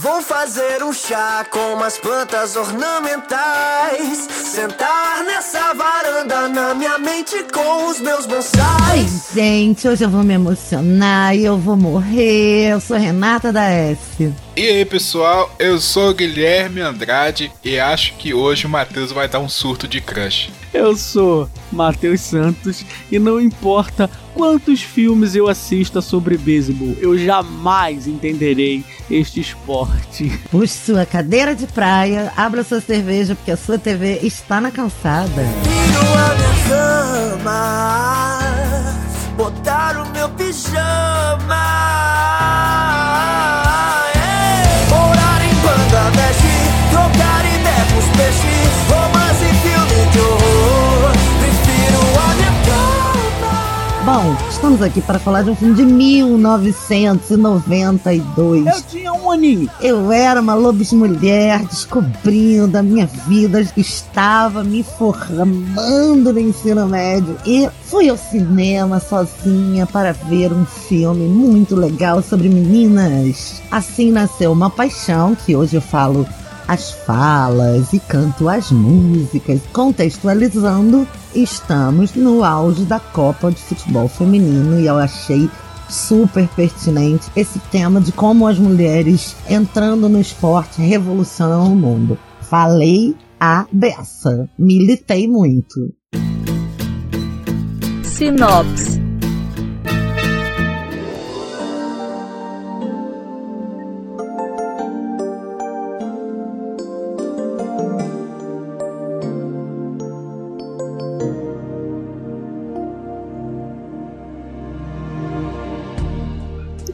Vou fazer um chá com umas plantas ornamentais. Sentar nessa varanda na minha mente com os meus bonsais. Gente, hoje eu vou me emocionar e eu vou morrer. Eu sou Renata da S. E aí pessoal, eu sou o Guilherme Andrade e acho que hoje o Matheus vai dar um surto de crush. Eu sou Matheus Santos e não importa quantos filmes eu assista sobre beisebol, eu jamais entenderei este esporte. Puxe sua cadeira de praia, abra sua cerveja porque a sua TV está na calçada. Tiro a minha cama, botar o meu pijama. Bom, estamos aqui para falar de um filme de 1992. Eu tinha um aninho. Eu era uma lobis mulher descobrindo a minha vida, estava me formando no ensino médio e fui ao cinema sozinha para ver um filme muito legal sobre meninas. Assim nasceu uma paixão que hoje eu falo as falas e canto as músicas, contextualizando. Estamos no auge da Copa de Futebol Feminino e eu achei super pertinente esse tema de como as mulheres entrando no esporte revolucionam o mundo. Falei a beça, militei muito. Sinopse.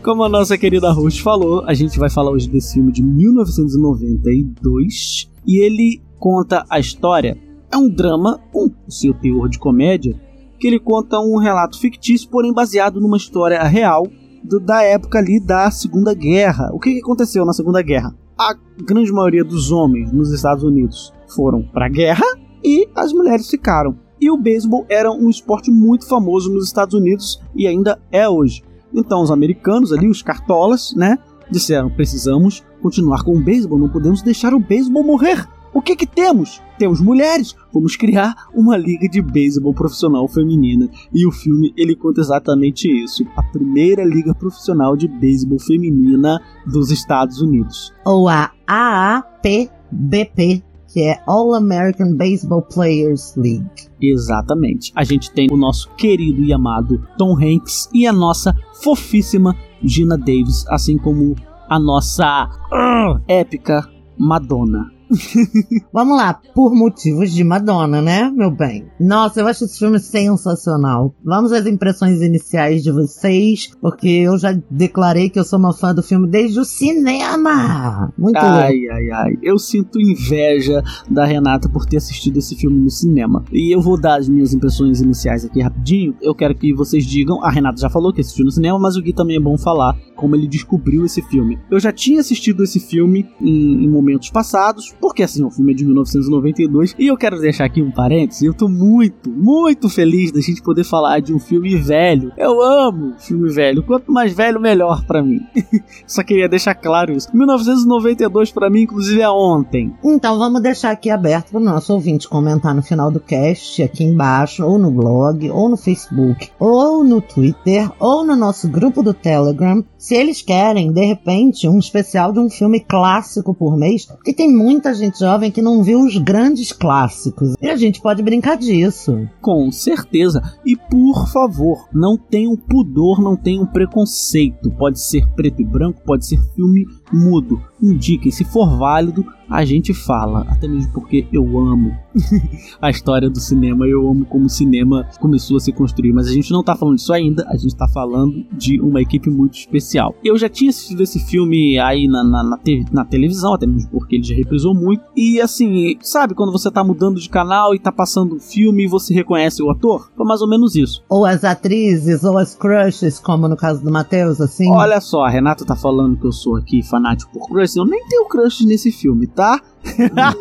Como a nossa querida host falou, a gente vai falar hoje desse filme de 1992 e ele conta a história. É um drama o seu teor de comédia, que ele conta um relato fictício, porém baseado numa história real do- da época ali da Segunda Guerra. O que, que aconteceu na Segunda Guerra? A grande maioria dos homens nos Estados Unidos foram para a guerra e as mulheres ficaram. E o beisebol era um esporte muito famoso nos Estados Unidos e ainda é hoje. Então os americanos ali, os cartolas, né, disseram: precisamos continuar com o beisebol, não podemos deixar o beisebol morrer. O que que temos? Temos mulheres. Vamos criar uma liga de beisebol profissional feminina. E o filme ele conta exatamente isso: a primeira liga profissional de beisebol feminina dos Estados Unidos. Ou a AAPBP, que é All American Baseball Players League. Exatamente. A gente tem o nosso querido e amado Tom Hanks e a nossa fofíssima Gina Davis, assim como a nossa ah, épica Madonna. Vamos lá, por motivos de Madonna, né, meu bem? Nossa, eu acho esse filme sensacional. Vamos às impressões iniciais de vocês, porque eu já declarei que eu sou uma fã do filme desde o cinema. Muito. Ai, ai, ai. Eu sinto inveja da Renata por ter assistido esse filme no cinema. E eu vou dar as minhas impressões iniciais aqui rapidinho. Eu quero que vocês digam. A Renata já falou que assistiu no cinema, mas o Gui também é bom falar como ele descobriu esse filme. Eu já tinha assistido esse filme em, em momentos passados, porque assim, o filme é de 1992. E eu quero deixar aqui um parêntese. Eu tô muito, muito feliz da gente poder falar de um filme velho. Eu amo filme velho. Quanto mais velho, melhor pra mim. Só queria deixar claro isso. 1992 pra mim, inclusive, é ontem. Então vamos deixar aqui aberto para o nosso ouvinte comentar no final do cast, aqui embaixo, ou no blog, ou no Facebook, ou no Twitter, ou no nosso grupo do Telegram, se eles querem, de repente, um especial de um filme clássico por mês, porque tem muita gente jovem que não viu os grandes clássicos. E a gente pode brincar disso. Com certeza. E por favor, não tenham pudor, não tenham preconceito. Pode ser preto e branco, pode ser filme mudo. Indiquem, se for válido, a gente fala. Até mesmo porque eu amo a história do cinema, eu amo como o cinema começou a se construir. Mas a gente não tá falando disso ainda, a gente tá falando de uma equipe muito especial. Eu já tinha assistido esse filme aí na, na, na, te- na televisão, até mesmo porque ele já reprisou muito. E assim, sabe quando você tá mudando de canal e tá passando um filme e você reconhece o ator? Foi mais ou menos isso. Ou as atrizes, ou as crushes, como no caso do Matheus, assim. Olha só, a Renata tá falando que eu sou aqui fanático por crush. Eu nem tenho crush nesse filme, tá?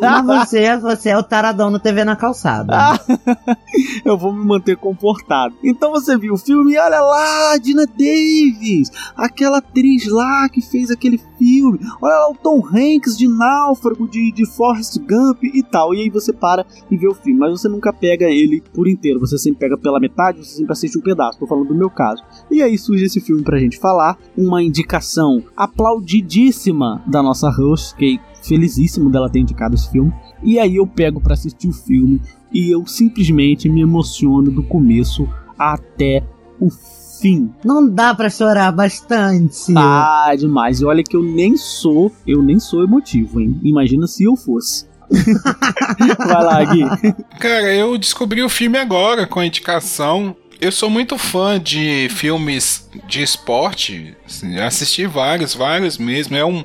Mas você, você é o taradão no TV na calçada. eu vou me manter comportado. Então você viu o filme olha lá, Dina Davis, aquela atriz lá que fez aquele filme. Olha lá o Tom Hanks de Náufrago, de, de Forrest Gump e tal. E aí você para e vê o filme, mas você nunca pega ele por inteiro. Você sempre pega pela metade, você sempre assiste um pedaço. Tô falando do meu caso. E aí surge esse filme pra gente falar, uma indicação aplaudidíssima da nossa host, que felizíssimo dela ter indicado esse filme. E aí eu pego para assistir o filme e eu simplesmente me emociono do começo até o fim. Não dá para chorar bastante. Ah, demais. E olha que eu nem sou, eu nem sou emotivo, hein? Imagina se eu fosse. Vai lá, Gui. Cara, eu descobri o filme agora com a indicação. Eu sou muito fã de filmes de esporte. Assim, assisti vários, vários mesmo. É um,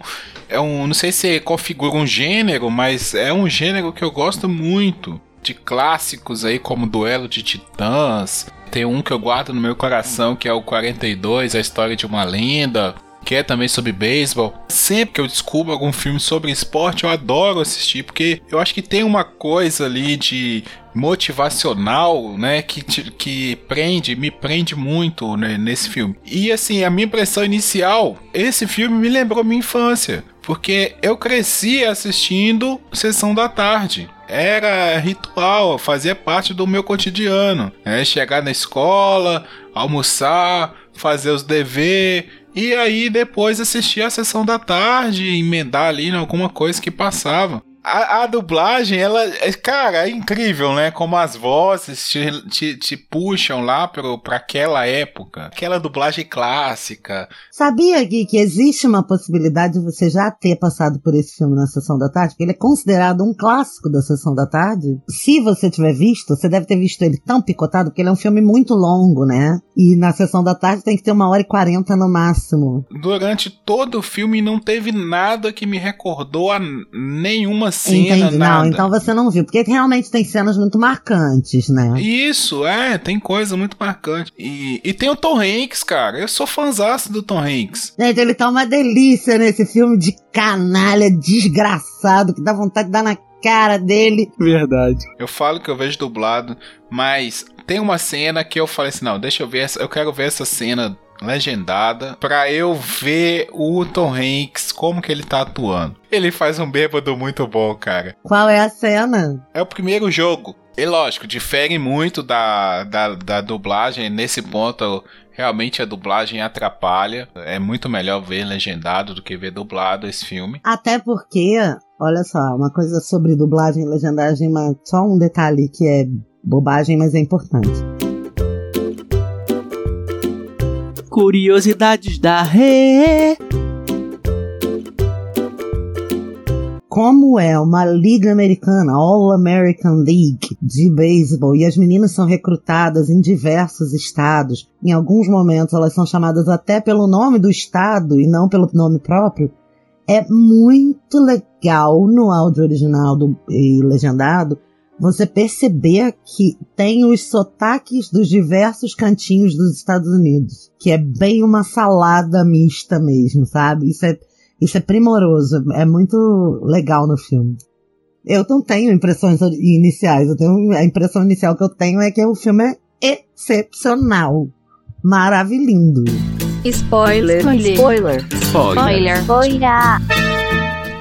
é um. Não sei se configura um gênero, mas é um gênero que eu gosto muito. De clássicos aí, como Duelo de Titãs. Tem um que eu guardo no meu coração, que é o 42, A História de uma Lenda que é também sobre beisebol. Sempre que eu descubro algum filme sobre esporte, eu adoro assistir, porque eu acho que tem uma coisa ali de motivacional, né, que, que prende, me prende muito né, nesse filme. E assim, a minha impressão inicial, esse filme me lembrou minha infância, porque eu cresci assistindo Sessão da Tarde era ritual, fazia parte do meu cotidiano. Né? Chegar na escola, almoçar, fazer os deveres, e aí depois assistir a sessão da tarde, emendar ali em alguma coisa que passava a, a, dublagem, ela, é, cara, é incrível, né? Como as vozes te, te, te puxam lá pro, pra aquela época. Aquela dublagem clássica. Sabia, Gui, que existe uma possibilidade de você já ter passado por esse filme na Sessão da Tarde? Porque ele é considerado um clássico da Sessão da Tarde. Se você tiver visto, você deve ter visto ele tão picotado, porque ele é um filme muito longo, né? E na Sessão da Tarde tem que ter uma hora e quarenta no máximo. Durante todo o filme não teve nada que me recordou a nenhuma cena, Entendi. Nada. Não, então você não viu, porque realmente tem cenas muito marcantes, né? Isso, é, tem coisa muito marcante. E, e tem o Tom Hanks, cara. Eu sou fãzaço do Tom Hanks. Gente, ele tá uma delícia nesse filme de canalha desgraçado que dá vontade de dar na cara dele. Verdade. Eu falo que eu vejo dublado, mas tem uma cena que eu falei assim: não, deixa eu ver essa, eu quero ver essa cena legendada para eu ver o Tom Hanks como que ele tá atuando. Ele faz um bêbado muito bom, cara. Qual é a cena? É o primeiro jogo. E lógico, difere muito da, da, da dublagem. Nesse ponto, realmente a dublagem atrapalha. É muito melhor ver legendado do que ver dublado esse filme. Até porque, olha só, uma coisa sobre dublagem e legendagem, mas só um detalhe que é bobagem, mas é importante. Curiosidades da Rê. Como é uma liga americana, All American League de beisebol, e as meninas são recrutadas em diversos estados. Em alguns momentos elas são chamadas até pelo nome do estado e não pelo nome próprio. É muito legal no áudio original do, e legendado você perceber que tem os sotaques dos diversos cantinhos dos Estados Unidos, que é bem uma salada mista mesmo, sabe? Isso é, isso é primoroso, é muito legal no filme. Eu não tenho impressões iniciais, eu tenho, a impressão inicial que eu tenho é que o filme é excepcional, maravilhoso. Spoiler, spoiler, spoiler, spoiler. spoiler.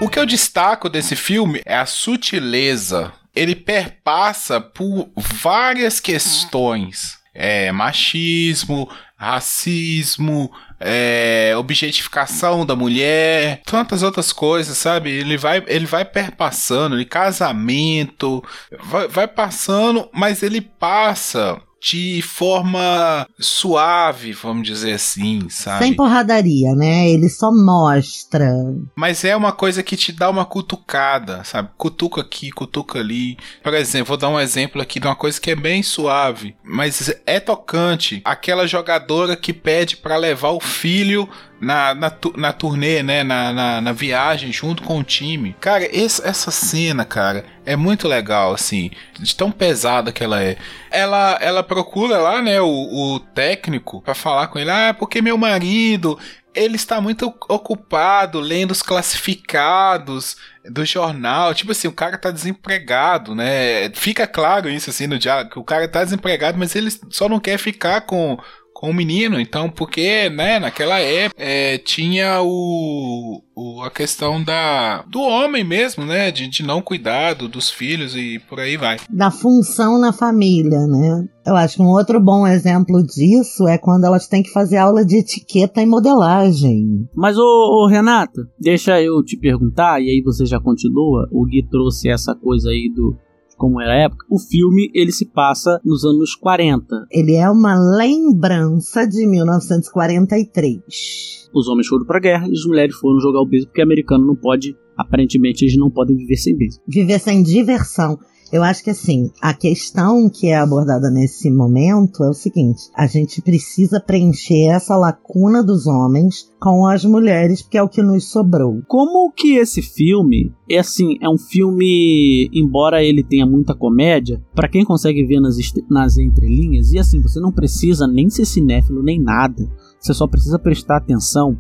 O que eu destaco desse filme é a sutileza ele perpassa por várias questões. É, machismo, racismo, é, objetificação da mulher, tantas outras coisas, sabe? Ele vai, ele vai perpassando, ele casamento, vai, vai passando, mas ele passa de forma suave, vamos dizer assim, sabe? Sem porradaria, né? Ele só mostra. Mas é uma coisa que te dá uma cutucada, sabe? Cutuca aqui, cutuca ali. Por exemplo, vou dar um exemplo aqui de uma coisa que é bem suave, mas é tocante. Aquela jogadora que pede para levar o filho na, na, na turnê, né? Na, na, na, viagem junto com o time. Cara, esse, essa cena, cara, é muito legal, assim, de tão pesada que ela é. Ela, ela procura lá, né, o, o técnico para falar com ele, ah, porque meu marido ele está muito ocupado lendo os classificados do jornal. Tipo assim, o cara tá desempregado, né? Fica claro isso assim no diálogo, que o cara tá desempregado, mas ele só não quer ficar com com o menino, então, porque, né, naquela época é, tinha o, o, a questão da do homem mesmo, né, de, de não cuidado dos filhos e por aí vai. Da função na família, né? Eu acho que um outro bom exemplo disso é quando elas têm que fazer aula de etiqueta e modelagem. Mas, ô, ô Renata, deixa eu te perguntar, e aí você já continua. O Gui trouxe essa coisa aí do como era a época, o filme ele se passa nos anos 40. Ele é uma lembrança de 1943. Os homens foram pra guerra e as mulheres foram jogar o beisebol, porque americano não pode, aparentemente eles não podem viver sem beisebol. Viver sem diversão. Eu acho que assim, a questão que é abordada nesse momento é o seguinte: a gente precisa preencher essa lacuna dos homens com as mulheres, porque é o que nos sobrou. Como que esse filme é assim, é um filme, embora ele tenha muita comédia, para quem consegue ver nas, nas entrelinhas, e assim, você não precisa nem ser cinéfilo nem nada. Você só precisa prestar atenção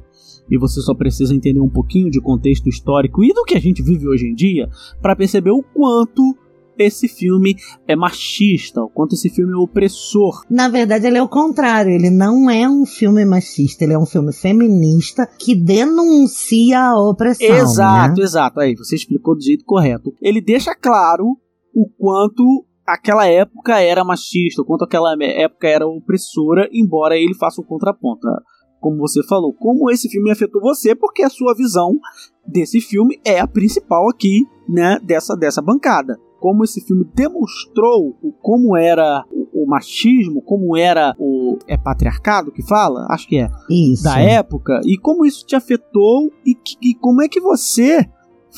e você só precisa entender um pouquinho de contexto histórico e do que a gente vive hoje em dia para perceber o quanto esse filme é machista, o quanto esse filme é opressor. Na verdade, ele é o contrário. Ele não é um filme machista, ele é um filme feminista que denuncia a opressão. Exato, né? exato. Aí, você explicou do jeito correto. Ele deixa claro o quanto aquela época era machista, o quanto aquela época era opressora, embora ele faça o contraponto. Como você falou, como esse filme afetou você, porque a sua visão desse filme é a principal aqui, né, dessa, dessa bancada como esse filme demonstrou como era o, o, machismo, como era o é patriarcado que fala, acho que é, isso. da época e como isso te afetou e, e como é que você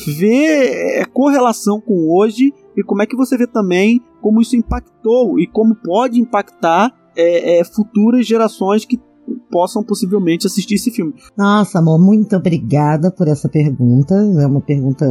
vê é, correlação com hoje e como é que você vê também como isso impactou e como pode impactar é, é, futuras gerações que possam possivelmente assistir esse filme. Nossa, amor, muito obrigada por essa pergunta. É uma pergunta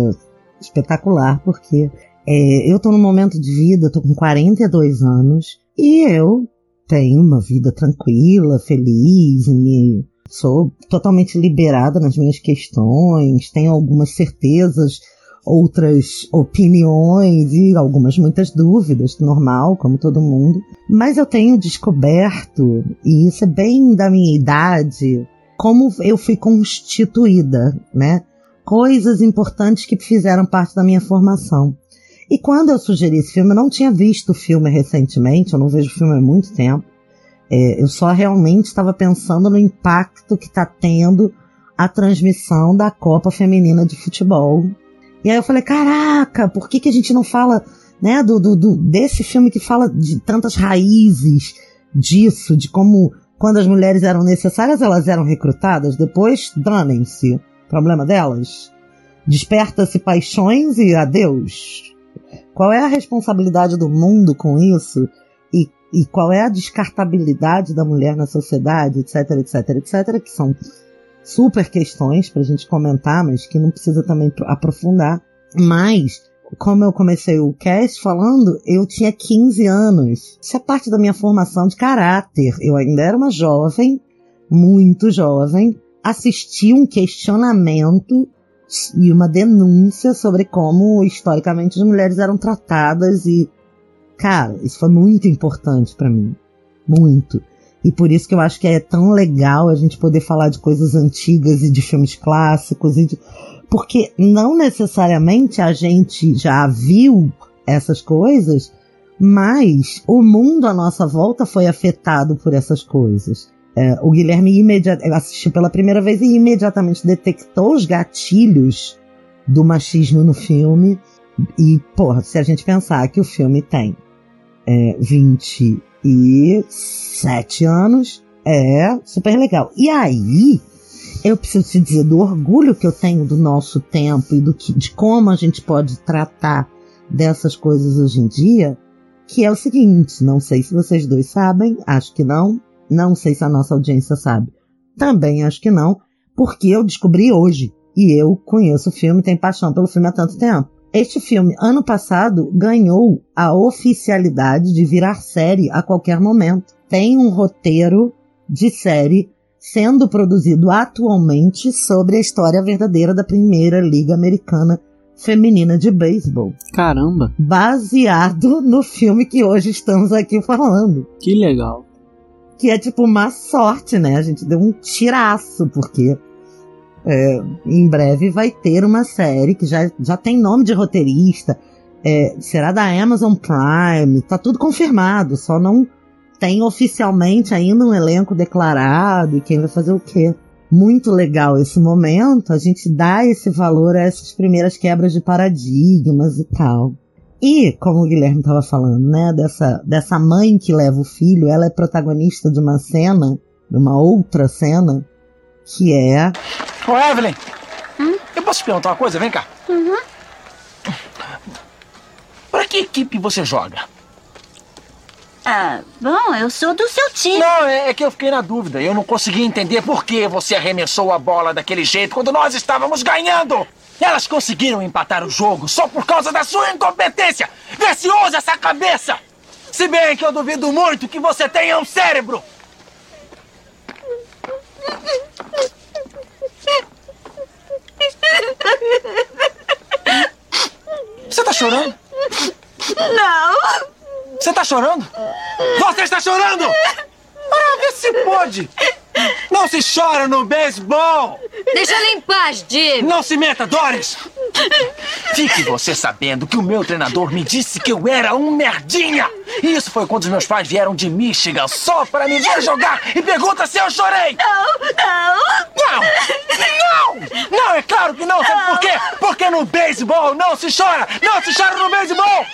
espetacular, porque é, eu tô num momento de vida, tô com 42 anos, e eu tenho uma vida tranquila, feliz, me sou totalmente liberada nas minhas questões, tenho algumas certezas, outras opiniões e algumas muitas dúvidas, normal, como todo mundo. Mas eu tenho descoberto, e isso é bem da minha idade, como eu fui constituída, né? Coisas importantes que fizeram parte da minha formação. E quando eu sugeri esse filme, eu não tinha visto o filme recentemente, eu não vejo o filme há muito tempo. É, eu só realmente estava pensando no impacto que está tendo a transmissão da Copa Feminina de Futebol. E aí eu falei, caraca, por que, que a gente não fala né, do, do, do desse filme que fala de tantas raízes disso, de como quando as mulheres eram necessárias, elas eram recrutadas, depois danem-se. Problema delas. Desperta-se paixões e adeus. Qual é a responsabilidade do mundo com isso? E, e qual é a descartabilidade da mulher na sociedade, etc, etc, etc, que são super questões para a gente comentar, mas que não precisa também aprofundar. Mas, como eu comecei o cast falando, eu tinha 15 anos. Isso é parte da minha formação de caráter. Eu ainda era uma jovem, muito jovem, assisti um questionamento e uma denúncia sobre como historicamente as mulheres eram tratadas e cara, isso foi muito importante para mim, muito. E por isso que eu acho que é tão legal a gente poder falar de coisas antigas e de filmes clássicos e de... porque não necessariamente a gente já viu essas coisas, mas o mundo à nossa volta foi afetado por essas coisas. É, o Guilherme assistiu pela primeira vez e imediatamente detectou os gatilhos do machismo no filme. E, porra, se a gente pensar que o filme tem é, 27 anos, é super legal. E aí, eu preciso te dizer do orgulho que eu tenho do nosso tempo e do que, de como a gente pode tratar dessas coisas hoje em dia, que é o seguinte, não sei se vocês dois sabem, acho que não, não sei se a nossa audiência sabe. Também acho que não, porque eu descobri hoje. E eu conheço o filme, tenho paixão pelo filme há tanto tempo. Este filme, ano passado, ganhou a oficialidade de virar série a qualquer momento. Tem um roteiro de série sendo produzido atualmente sobre a história verdadeira da primeira Liga Americana Feminina de Beisebol, Caramba, baseado no filme que hoje estamos aqui falando. que legal. Que é tipo uma sorte, né? A gente deu um tiraço, porque é, em breve vai ter uma série que já, já tem nome de roteirista, é, será da Amazon Prime, tá tudo confirmado, só não tem oficialmente ainda um elenco declarado e quem vai fazer o quê. Muito legal esse momento, a gente dá esse valor a essas primeiras quebras de paradigmas e tal. E, como o Guilherme estava falando, né, dessa, dessa mãe que leva o filho, ela é protagonista de uma cena, de uma outra cena, que é Ô, Evelyn! Eu posso te perguntar uma coisa? Vem cá. Pra que equipe você joga? Ah, bom, eu sou do seu time. Não, é, é que eu fiquei na dúvida. Eu não consegui entender por que você arremessou a bola daquele jeito quando nós estávamos ganhando. Elas conseguiram empatar o jogo só por causa da sua incompetência. Vê se usa essa cabeça. Se bem que eu duvido muito que você tenha um cérebro. Você tá chorando? Não! Você tá chorando? Você está chorando? Ah, vê se pode. Não se chora no beisebol. Deixa ela em paz, Jim! Não se meta, Doris. Fique você sabendo que o meu treinador me disse que eu era um merdinha. E isso foi quando os meus pais vieram de Michigan só para me ver jogar e pergunta se eu chorei. Não, não! Não! Não! Não, é claro que não. Sabe por quê? Porque no beisebol não se chora. Não se chora no beisebol.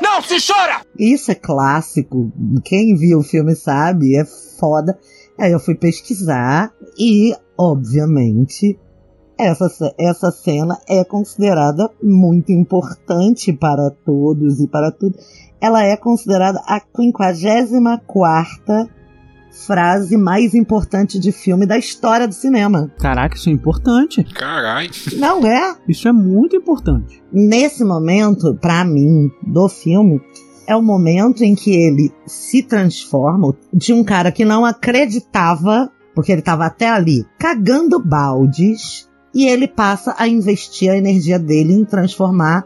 Não se chora. Isso é clássico. Quem viu o filme sabe, é foda. Aí eu fui pesquisar e, obviamente, essa, essa cena é considerada muito importante para todos e para tudo. Ela é considerada a 54 frase mais importante de filme da história do cinema. Caraca, isso é importante. Carai. Não é? Isso é muito importante. nesse momento, pra mim, do filme, é o momento em que ele se transforma de um cara que não acreditava, porque ele tava até ali cagando baldes, e ele passa a investir a energia dele em transformar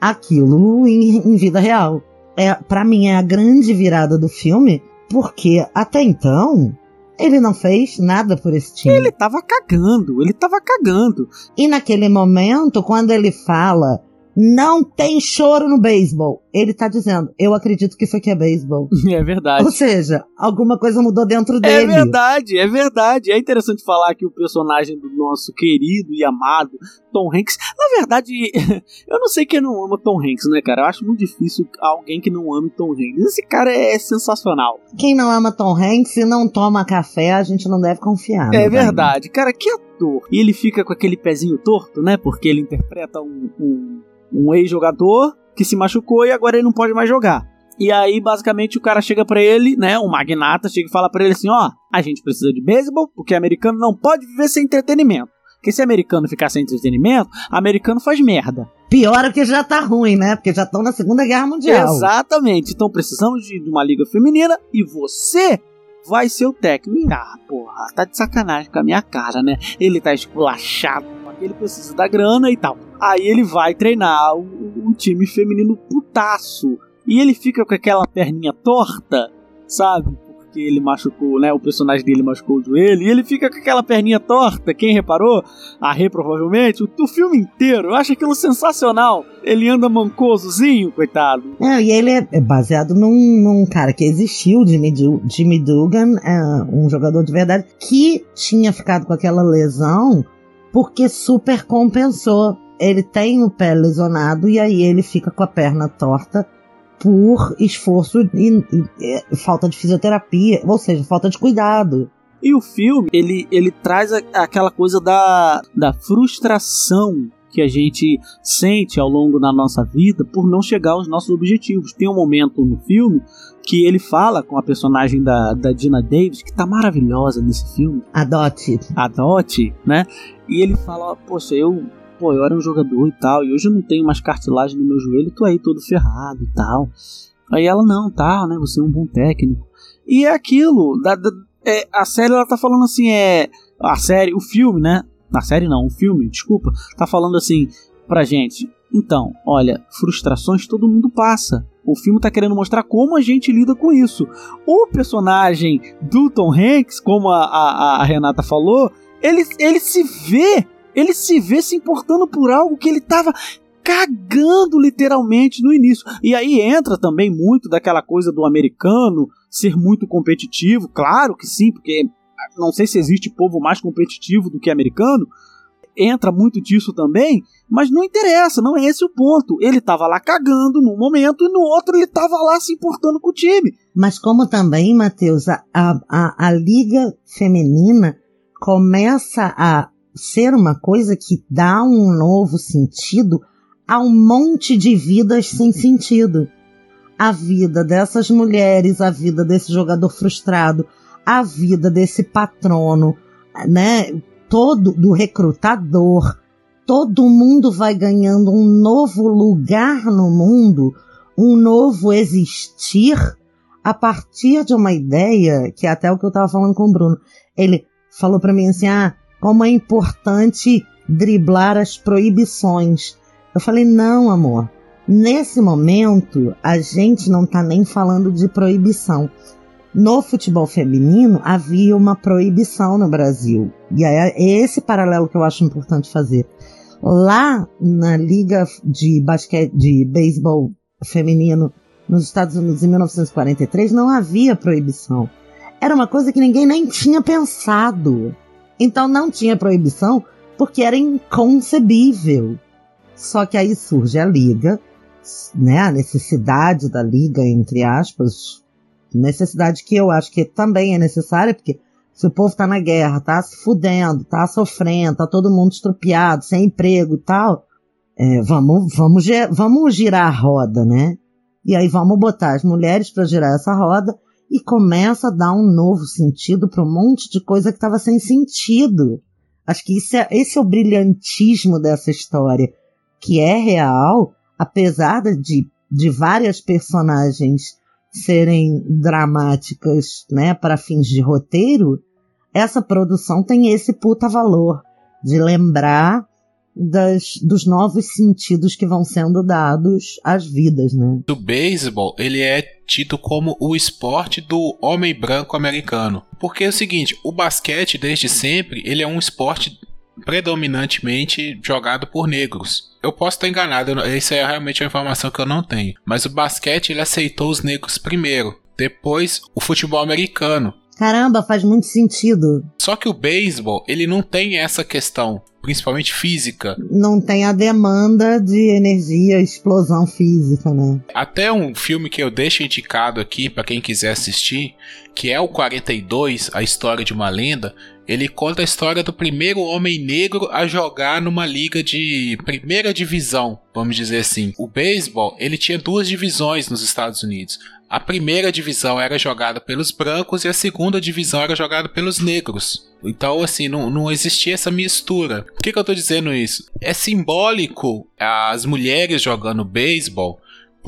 aquilo em, em vida real. É, para mim é a grande virada do filme, porque até então ele não fez nada por esse time. Ele tava cagando, ele tava cagando. E naquele momento, quando ele fala não tem choro no beisebol, ele tá dizendo, eu acredito que isso aqui é beisebol. É verdade. Ou seja, alguma coisa mudou dentro É dele. verdade, é verdade. É interessante falar que o personagem do nosso querido e amado Tom Hanks. Na verdade, eu não sei quem não ama Tom Hanks, né, cara? Eu acho muito difícil alguém que não ame Tom Hanks. Esse cara é sensacional. Quem não ama Tom Hanks e não toma café, a gente não deve confiar. É bem. verdade, cara, que ator. E ele fica com aquele pezinho torto, né? Porque ele interpreta um, um, um ex-jogador que se machucou e agora ele não pode mais jogar. E aí, basicamente, o cara chega pra ele, né? O magnata chega e fala pra ele assim: ó, a gente precisa de beisebol, porque americano não pode viver sem entretenimento. Porque se americano ficar sem entretenimento, americano faz merda. Pior é que já tá ruim, né? Porque já estão na Segunda Guerra Mundial. Exatamente. Então precisamos de, de uma liga feminina e você vai ser o técnico. Ah, porra, tá de sacanagem com a minha cara, né? Ele tá esculachado, ele precisa da grana e tal. Aí ele vai treinar o, o time feminino putaço. E ele fica com aquela perninha torta, sabe? Porque ele machucou, né? O personagem dele machucou o joelho. E ele fica com aquela perninha torta. Quem reparou? A Rê, provavelmente. O, o filme inteiro. Eu acho aquilo sensacional. Ele anda mancosozinho, coitado. É, e ele é é baseado num, num cara que existiu, Jimmy, Du- Jimmy Dugan, é, um jogador de verdade, que tinha ficado com aquela lesão porque super compensou. Ele tem o pé lesionado e aí ele fica com a perna torta por esforço e, e- e falta de fisioterapia, ou seja, falta de cuidado. E o filme, ele, ele traz a- aquela coisa da, da frustração que a gente sente ao longo da nossa vida por não chegar aos nossos objetivos. Tem um momento no filme que ele fala com a personagem da, da Dina Davis, que tá maravilhosa nesse filme, Adote. a Dot, né? E ele fala, poxa, eu, pô, eu era um jogador e tal, e hoje eu não tenho mais cartilagem no meu joelho, tô aí todo ferrado e tal. Aí ela, não, tá, né? Você é um bom técnico. E é aquilo, da, da- É, a série ela tá falando assim, é. A série, o filme, né? Na série não, o filme, desculpa, tá falando assim pra gente. Então, olha, frustrações todo mundo passa. O filme tá querendo mostrar como a gente lida com isso. O personagem do Tom Hanks, como a, a, a Renata falou, ele, ele se vê, ele se vê se importando por algo que ele tava cagando literalmente no início. E aí entra também muito daquela coisa do americano ser muito competitivo, claro que sim, porque não sei se existe povo mais competitivo do que americano, entra muito disso também, mas não interessa, não é esse o ponto. Ele estava lá cagando num momento e no outro ele estava lá se importando com o time. Mas como também, Matheus, a, a, a liga feminina começa a ser uma coisa que dá um novo sentido a um monte de vidas sem sentido. A vida dessas mulheres, a vida desse jogador frustrado, a vida desse patrono, né? Todo do recrutador, todo mundo vai ganhando um novo lugar no mundo, um novo existir a partir de uma ideia que é até o que eu estava falando com o Bruno. Ele falou para mim assim: "Ah, como é importante driblar as proibições". Eu falei: "Não, amor. Nesse momento, a gente não está nem falando de proibição. No futebol feminino havia uma proibição no Brasil. E é esse paralelo que eu acho importante fazer. Lá na liga de basquete, de beisebol feminino nos Estados Unidos em 1943 não havia proibição. Era uma coisa que ninguém nem tinha pensado. Então não tinha proibição porque era inconcebível. Só que aí surge a liga, né, a necessidade da liga entre aspas, necessidade que eu acho que também é necessária, porque se o povo tá na guerra, tá se fudendo, tá sofrendo, tá todo mundo estrupiado, sem emprego e tal, é, vamos, vamos, vamos girar a roda, né? E aí vamos botar as mulheres para girar essa roda e começa a dar um novo sentido para um monte de coisa que estava sem sentido. Acho que isso é, esse é o brilhantismo dessa história, que é real, apesar de, de várias personagens serem dramáticas, né, para fins de roteiro, essa produção tem esse puta valor de lembrar das, dos novos sentidos que vão sendo dados às vidas, né? O beisebol, ele é tido como o esporte do homem branco americano. Porque é o seguinte, o basquete desde sempre, ele é um esporte predominantemente jogado por negros. Eu posso estar enganado, isso é realmente uma informação que eu não tenho. Mas o basquete ele aceitou os negros primeiro, depois o futebol americano. Caramba, faz muito sentido. Só que o beisebol, ele não tem essa questão, principalmente física. Não tem a demanda de energia, explosão física, né? Até um filme que eu deixo indicado aqui para quem quiser assistir, que é o 42, A História de uma Lenda, ele conta a história do primeiro homem negro a jogar numa liga de primeira divisão, vamos dizer assim. O beisebol, ele tinha duas divisões nos Estados Unidos. A primeira divisão era jogada pelos brancos e a segunda divisão era jogada pelos negros. Então, assim, não, não existia essa mistura. Por que, que eu tô dizendo isso? É simbólico as mulheres jogando beisebol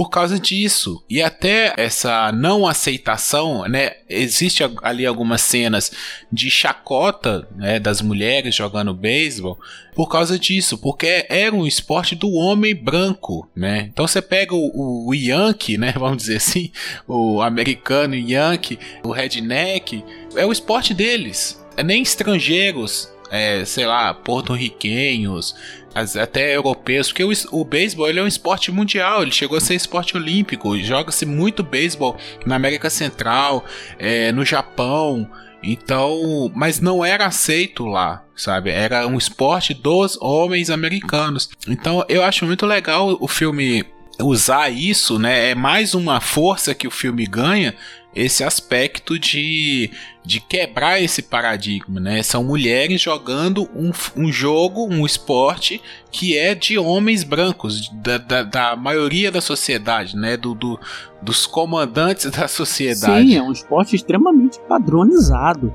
por causa disso. E até essa não aceitação, né? Existe ali algumas cenas de chacota né, das mulheres jogando beisebol por causa disso, porque era um esporte do homem branco, né? Então você pega o, o Yankee, né? Vamos dizer assim, o americano Yankee, o redneck, é o esporte deles. É nem estrangeiros é, sei lá, porto-riquenhos, até europeus, porque o, o beisebol ele é um esporte mundial, ele chegou a ser esporte olímpico, joga-se muito beisebol na América Central, é, no Japão, então, mas não era aceito lá, sabe? Era um esporte dos homens americanos. Então, eu acho muito legal o filme usar isso, né? É mais uma força que o filme ganha esse aspecto de, de quebrar esse paradigma, né? São mulheres jogando um, um jogo, um esporte que é de homens brancos, da, da, da maioria da sociedade, né? Do, do, dos comandantes da sociedade. Sim, é um esporte extremamente padronizado.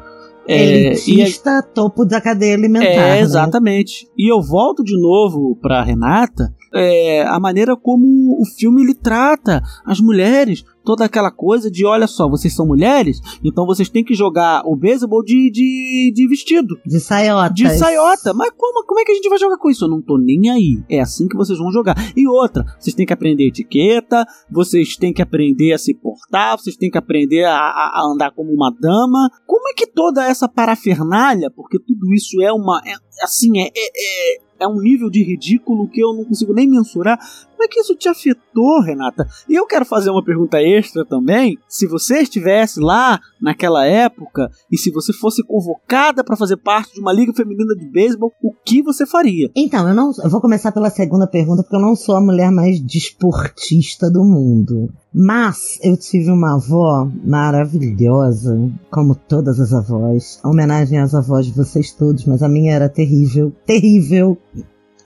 É, Elitista, e a... topo da cadeia alimentar. É, né? exatamente. Né? E eu volto de novo para Renata, é, a maneira como o filme ele trata as mulheres toda aquela coisa de: olha só, vocês são mulheres, então vocês têm que jogar o beisebol de, de, de vestido. De saiota. De saiota. Mas como, como é que a gente vai jogar com isso? Eu não tô nem aí. É assim que vocês vão jogar. E outra, vocês têm que aprender etiqueta, vocês têm que aprender a se portar, vocês têm que aprender a, a andar como uma dama. Como é que toda essa parafernália, porque tudo isso é uma. É, assim, é, é, é é um nível de ridículo que eu não consigo nem mensurar. Como é que isso te afetou, Renata? E eu quero fazer uma pergunta extra também. Se você estivesse lá naquela época e se você fosse convocada para fazer parte de uma liga feminina de beisebol, o que você faria? Então, eu não, eu vou começar pela segunda pergunta porque eu não sou a mulher mais desportista do mundo. Mas eu tive uma avó maravilhosa, como todas as avós. Homenagem às avós de vocês todos, mas a minha era terrível, terrível.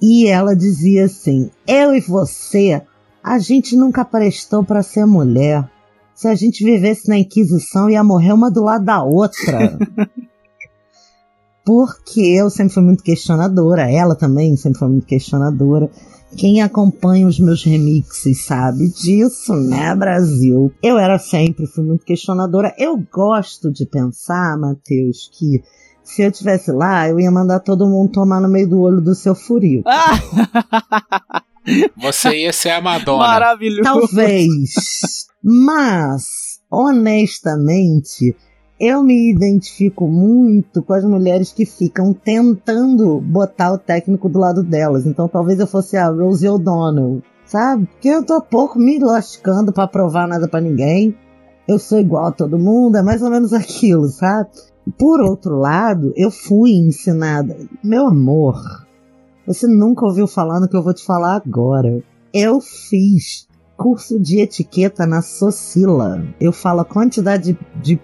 E ela dizia assim: Eu e você, a gente nunca prestou para ser mulher. Se a gente vivesse na Inquisição, ia morrer uma do lado da outra. Porque eu sempre fui muito questionadora, ela também sempre foi muito questionadora. Quem acompanha os meus remixes sabe disso, né, Brasil? Eu era sempre, fui muito questionadora. Eu gosto de pensar, Matheus, que se eu tivesse lá, eu ia mandar todo mundo tomar no meio do olho do seu furico. Você ia ser a Madonna. Maravilhoso. Talvez. Mas, honestamente, eu me identifico muito com as mulheres que ficam tentando botar o técnico do lado delas. Então talvez eu fosse a Rosie O'Donnell, sabe? Porque eu tô pouco me lascando para provar nada para ninguém. Eu sou igual a todo mundo, é mais ou menos aquilo, sabe? Por outro lado, eu fui ensinada. Meu amor, você nunca ouviu falar no que eu vou te falar agora. Eu fiz curso de etiqueta na Socila. Eu falo a quantidade de, de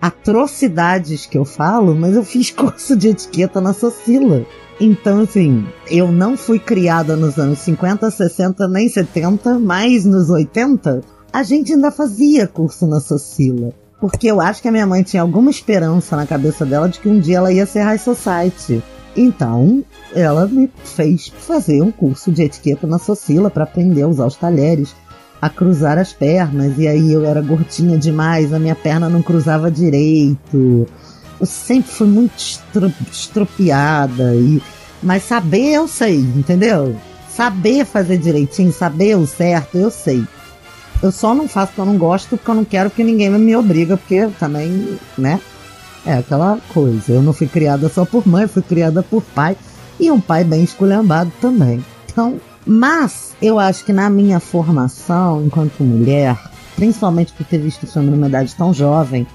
atrocidades que eu falo, mas eu fiz curso de etiqueta na Socila. Então, assim, eu não fui criada nos anos 50, 60, nem 70, mas nos 80, a gente ainda fazia curso na Socila. Porque eu acho que a minha mãe tinha alguma esperança na cabeça dela de que um dia ela ia ser high society. Então, ela me fez fazer um curso de etiqueta na Socila para aprender a usar os talheres, a cruzar as pernas. E aí eu era gordinha demais, a minha perna não cruzava direito. Eu sempre fui muito estro estropiada. E... Mas saber eu sei, entendeu? Saber fazer direitinho, saber o certo, eu sei. Eu só não faço porque eu não gosto, porque eu não quero que ninguém me obriga, porque também, né? É aquela coisa. Eu não fui criada só por mãe, fui criada por pai. E um pai bem esculhambado também. Então, mas eu acho que na minha formação enquanto mulher, principalmente por ter visto o numa idade tão jovem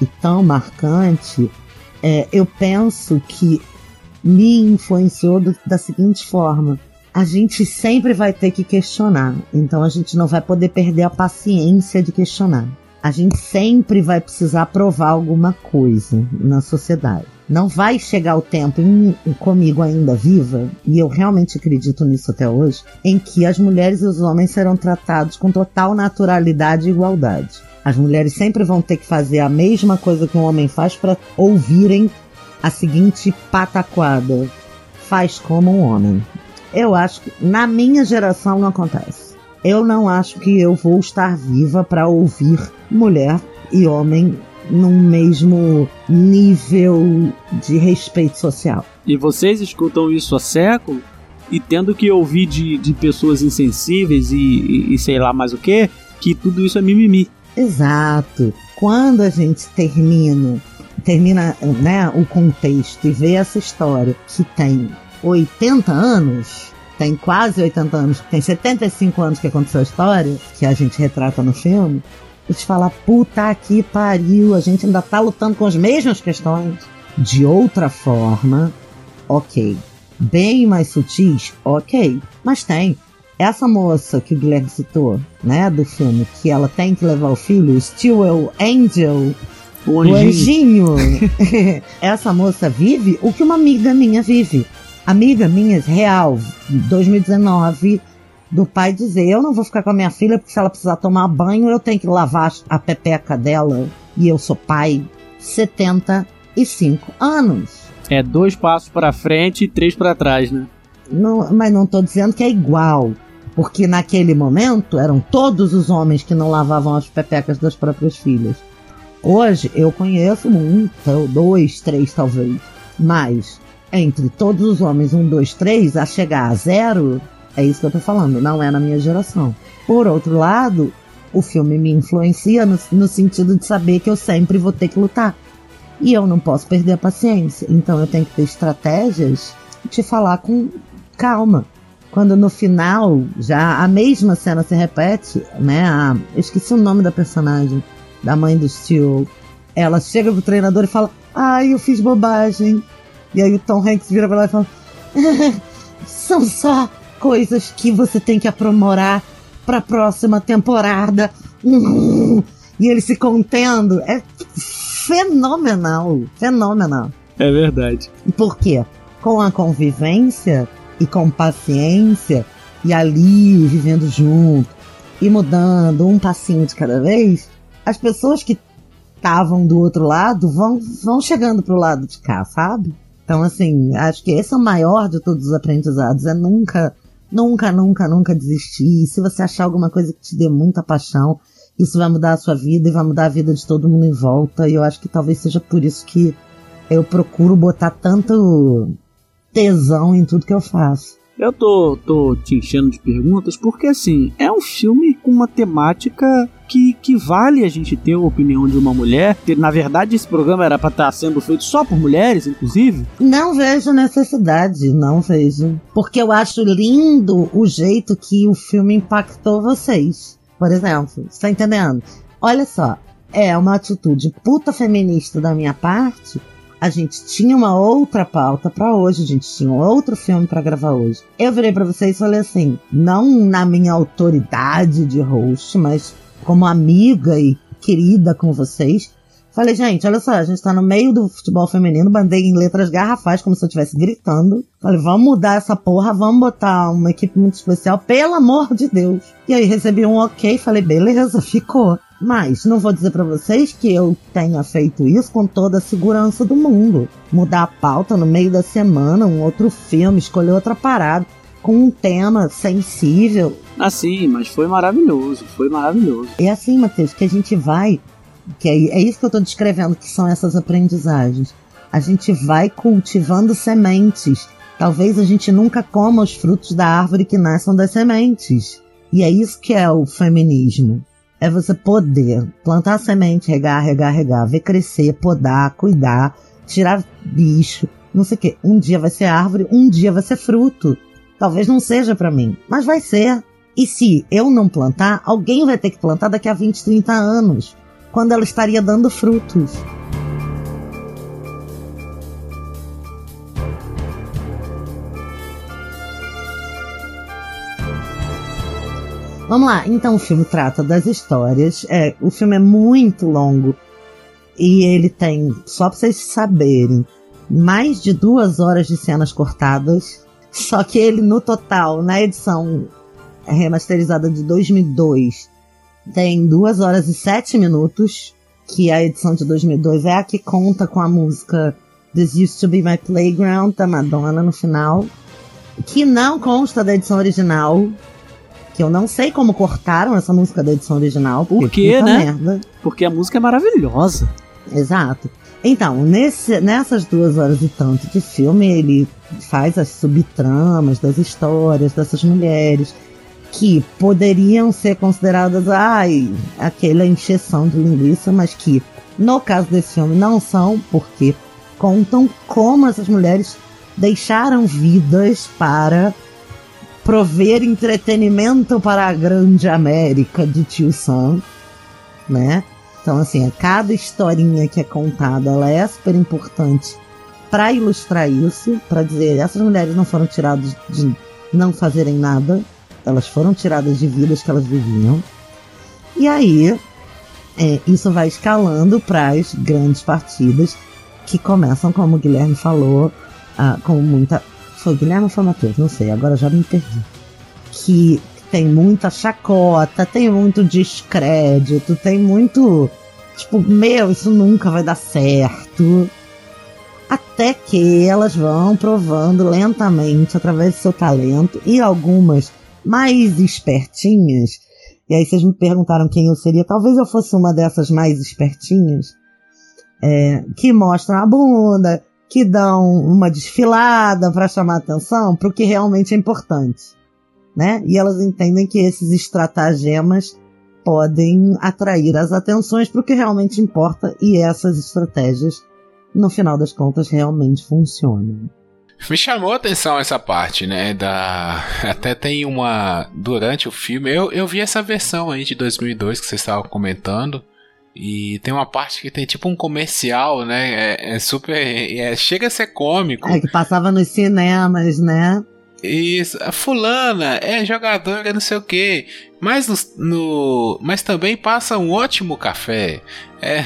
e tão marcante, é, eu penso que me influenciou do, da seguinte forma a gente sempre vai ter que questionar. Então a gente não vai poder perder a paciência de questionar. A gente sempre vai precisar provar alguma coisa na sociedade. Não vai chegar o tempo, em, comigo ainda viva, e eu realmente acredito nisso até hoje, em que as mulheres e os homens serão tratados com total naturalidade e igualdade. As mulheres sempre vão ter que fazer a mesma coisa que um homem faz para ouvirem a seguinte pataquada: faz como um homem. Eu acho que na minha geração não acontece. Eu não acho que eu vou estar viva para ouvir mulher e homem num mesmo nível de respeito social. E vocês escutam isso há século e tendo que ouvir de, de pessoas insensíveis e, e, e sei lá mais o que, que tudo isso é mimimi. Exato. Quando a gente termina, termina né, o contexto e vê essa história que tem 80 anos, tem quase 80 anos, tem 75 anos que aconteceu a história, que a gente retrata no filme, e te falar, puta que pariu, a gente ainda tá lutando com as mesmas questões. De outra forma, ok. Bem mais sutis, ok. Mas tem. Essa moça que o Guilherme citou, né, do filme, que ela tem que levar o filho, Stewell Angel, O o anjinho. anjinho. Essa moça vive o que uma amiga minha vive. Amiga minha, real, 2019, do pai dizer: Eu não vou ficar com a minha filha porque se ela precisar tomar banho, eu tenho que lavar a pepeca dela. E eu sou pai. 75 anos. É dois passos pra frente e três pra trás, né? Não, mas não tô dizendo que é igual. Porque naquele momento eram todos os homens que não lavavam as pepecas das próprias filhas. Hoje eu conheço um, dois, três talvez. Mas entre todos os homens, um, dois, três, a chegar a zero, é isso que eu tô falando, não é na minha geração. Por outro lado, o filme me influencia no, no sentido de saber que eu sempre vou ter que lutar. E eu não posso perder a paciência. Então eu tenho que ter estratégias de falar com calma. Quando no final, já a mesma cena se repete, né? A, eu esqueci o nome da personagem, da mãe do Steel. Ela chega pro treinador e fala: Ai, eu fiz bobagem. E aí o Tom Hanks vira pra lá e fala: São só coisas que você tem que aprimorar pra próxima temporada. E ele se contendo. É fenomenal. Fenomenal. É verdade. Por quê? Com a convivência e com paciência e ali vivendo junto e mudando um passinho de cada vez, as pessoas que estavam do outro lado vão, vão chegando pro lado de cá, sabe? Então, assim, acho que esse é o maior de todos os aprendizados, é nunca, nunca, nunca, nunca desistir. E se você achar alguma coisa que te dê muita paixão, isso vai mudar a sua vida e vai mudar a vida de todo mundo em volta. E eu acho que talvez seja por isso que eu procuro botar tanto tesão em tudo que eu faço. Eu tô, tô te enchendo de perguntas porque, assim, é um filme com uma temática que, que vale a gente ter a opinião de uma mulher. Na verdade, esse programa era para estar tá sendo feito só por mulheres, inclusive. Não vejo necessidade, não vejo. Porque eu acho lindo o jeito que o filme impactou vocês. Por exemplo, você tá entendendo? Olha só, é uma atitude puta feminista da minha parte a gente tinha uma outra pauta para hoje, a gente tinha outro filme para gravar hoje. Eu virei para vocês e falei assim, não na minha autoridade de host, mas como amiga e querida com vocês, Falei, gente, olha só, a gente tá no meio do futebol feminino, bandei em letras garrafais, como se eu estivesse gritando. Falei, vamos mudar essa porra, vamos botar uma equipe muito especial, pelo amor de Deus. E aí recebi um ok, falei, beleza, ficou. Mas não vou dizer para vocês que eu tenha feito isso com toda a segurança do mundo. Mudar a pauta no meio da semana, um outro filme, escolher outra parada com um tema sensível. Assim, mas foi maravilhoso, foi maravilhoso. É assim, Matheus, que a gente vai, que é, é isso que eu tô descrevendo, que são essas aprendizagens. A gente vai cultivando sementes. Talvez a gente nunca coma os frutos da árvore que nasçam das sementes. E é isso que é o feminismo é você poder plantar semente, regar, regar, regar, ver crescer, podar, cuidar, tirar bicho, não sei o que. Um dia vai ser árvore, um dia vai ser fruto. Talvez não seja para mim, mas vai ser. E se eu não plantar, alguém vai ter que plantar daqui a 20, 30 anos, quando ela estaria dando frutos. Vamos lá, então o filme trata das histórias. É, o filme é muito longo e ele tem, só pra vocês saberem, mais de duas horas de cenas cortadas. Só que ele, no total, na edição remasterizada de 2002, tem duas horas e sete minutos. Que a edição de 2002 é a que conta com a música This Used to Be My Playground da Madonna no final. Que não consta da edição original, que eu não sei como cortaram essa música da edição original. Por quê, né? Merda. Porque a música é maravilhosa. Exato. Então, nesse, nessas duas horas e tanto de filme, ele faz as subtramas das histórias dessas mulheres que poderiam ser consideradas, ai, aquela encheção de linguiça, mas que, no caso desse filme, não são, porque contam como essas mulheres deixaram vidas para prover entretenimento para a grande América de Tio Sam, né? Então, assim, cada historinha que é contada, ela é super importante para ilustrar isso, para dizer, essas mulheres não foram tiradas de não fazerem nada, elas foram tiradas de vidas que elas viviam. E aí, é, isso vai escalando para as grandes partidas que começam, como o Guilherme falou, ah, com muita foi Guilherme ou foi Matheus? Não sei, agora já me perdi. Que tem muita chacota, tem muito descrédito, tem muito. Tipo, meu, isso nunca vai dar certo. Até que elas vão provando lentamente, através do seu talento, e algumas mais espertinhas, e aí vocês me perguntaram quem eu seria, talvez eu fosse uma dessas mais espertinhas, é, que mostram a bunda, que dão uma desfilada para chamar atenção para o que realmente é importante, né? E elas entendem que esses estratagemas podem atrair as atenções para o que realmente importa e essas estratégias, no final das contas, realmente funcionam. Me chamou a atenção essa parte, né? Da até tem uma durante o filme, eu, eu vi essa versão aí de 2002 que vocês estavam comentando. E tem uma parte que tem tipo um comercial, né? É, é super. É, chega a ser cômico. É, que passava nos cinemas, né? Isso, a fulana é jogadora não sei o que, mas, no, no, mas também passa um ótimo café. É,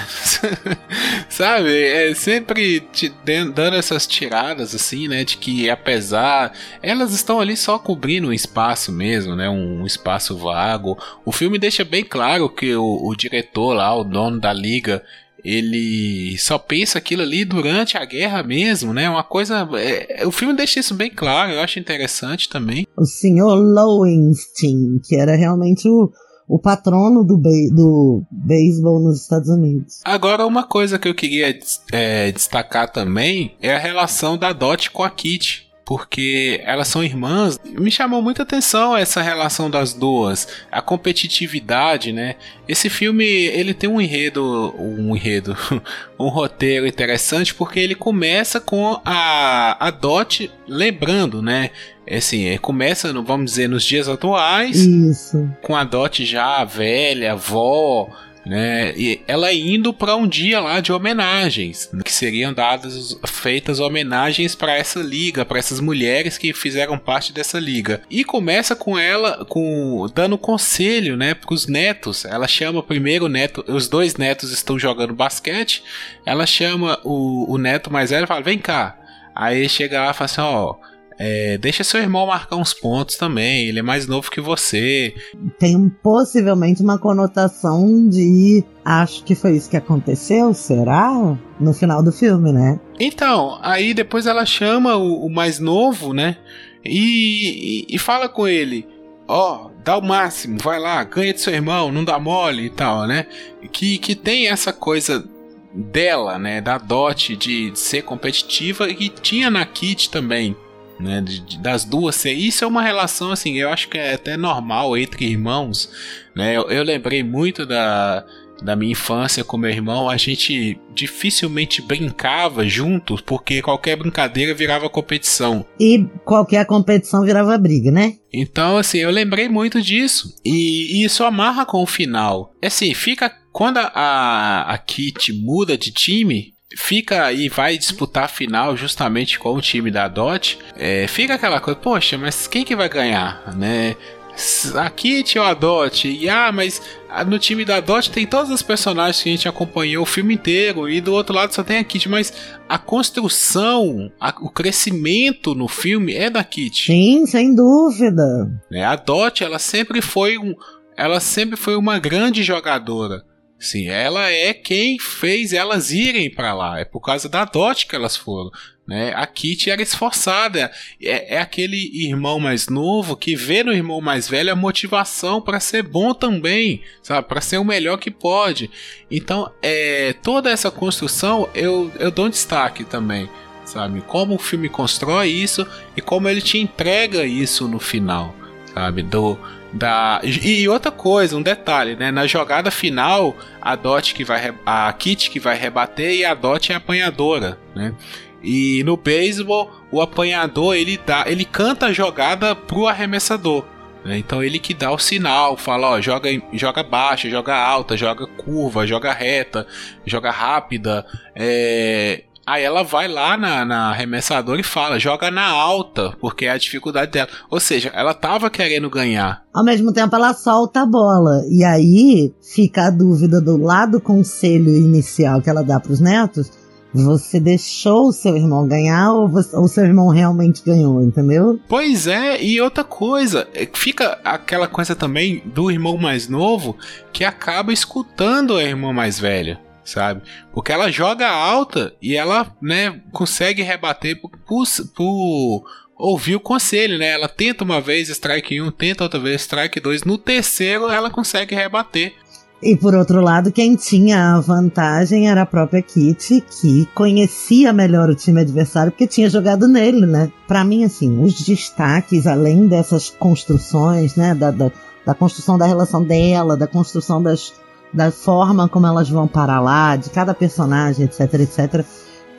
sabe, é sempre te dando essas tiradas assim, né, de que apesar elas estão ali só cobrindo um espaço mesmo, né, um, espaço vago. O filme deixa bem claro que o, o diretor lá, o dono da liga, ele só pensa aquilo ali durante a guerra mesmo, né? Uma coisa. É, o filme deixa isso bem claro, eu acho interessante também. O senhor Lowenstein, que era realmente o, o patrono do, be do beisebol nos Estados Unidos. Agora, uma coisa que eu queria é, destacar também é a relação da Dot com a Kitty porque elas são irmãs. Me chamou muita atenção essa relação das duas, a competitividade, né? Esse filme ele tem um enredo, um enredo, um roteiro interessante porque ele começa com a, a Dot lembrando, né? É assim, começa, vamos dizer, nos dias atuais, Isso. com a Dot já velha, avó, né? E ela indo para um dia lá de homenagens, que seriam dadas feitas homenagens para essa liga, para essas mulheres que fizeram parte dessa liga. E começa com ela com dando conselho, né, para os netos. Ela chama primeiro o neto, os dois netos estão jogando basquete. Ela chama o, o neto mais velho e fala: "Vem cá". Aí chega lá e fala assim: "Ó, oh, é, deixa seu irmão marcar uns pontos também, ele é mais novo que você. Tem possivelmente uma conotação de acho que foi isso que aconteceu, será? No final do filme, né? Então, aí depois ela chama o, o mais novo, né? E, e, e fala com ele: Ó, oh, dá o máximo, vai lá, ganha de seu irmão, não dá mole e tal, né? Que, que tem essa coisa dela, né? Da Dot de, de ser competitiva e tinha na Kit também né, de, de, das duas ser. Isso é uma relação assim, eu acho que é até normal entre irmãos, né? Eu, eu, lembrei muito da, da minha infância com meu irmão, a gente dificilmente brincava juntos, porque qualquer brincadeira virava competição. E qualquer competição virava briga, né? Então, assim, eu lembrei muito disso. E, e isso amarra com o final. Assim, fica. Quando a, a Kit muda de time, fica e vai disputar a final justamente com o time da DOT, é, fica aquela coisa, poxa, mas quem que vai ganhar, né? A Kit ou a Dot? E ah, mas no time da Dot tem todos os personagens que a gente acompanhou o filme inteiro, e do outro lado só tem a Kit, mas a construção, a, o crescimento no filme é da Kit. Sim, sem dúvida. É, a Dot, ela sempre foi um, ela sempre foi uma grande jogadora. Sim, ela é quem fez elas irem para lá. É por causa da Dot que elas foram. Né? A Kitty era esforçada. É, é aquele irmão mais novo que vê no irmão mais velho a motivação para ser bom também, sabe? Para ser o melhor que pode. Então, é, toda essa construção eu, eu dou um destaque também, sabe? Como o filme constrói isso e como ele te entrega isso no final, sabe? Do da e outra coisa, um detalhe, né? Na jogada final, a Dot que vai a Kit que vai rebater e a Dot é a apanhadora, né? E no beisebol, o apanhador ele dá, ele canta a jogada pro arremessador. Né? Então ele que dá o sinal, fala, ó, joga, joga baixa, joga alta, joga curva, joga reta, joga rápida. É, Aí ela vai lá na, na arremessadora e fala: joga na alta, porque é a dificuldade dela. Ou seja, ela tava querendo ganhar. Ao mesmo tempo, ela solta a bola. E aí fica a dúvida do lado conselho inicial que ela dá pros netos. Você deixou o seu irmão ganhar ou, você, ou seu irmão realmente ganhou, entendeu? Pois é, e outra coisa, é, fica aquela coisa também do irmão mais novo que acaba escutando a irmã mais velha sabe? Porque ela joga alta e ela, né, consegue rebater por, por, por ouvir o conselho, né? Ela tenta uma vez strike 1, tenta outra vez strike 2. No terceiro, ela consegue rebater. E por outro lado, quem tinha a vantagem era a própria Kitty, que conhecia melhor o time adversário porque tinha jogado nele, né? Para mim, assim, os destaques, além dessas construções, né? Da, da, da, construção da relação dela, da construção das, da forma como elas vão para lá, de cada personagem, etc, etc.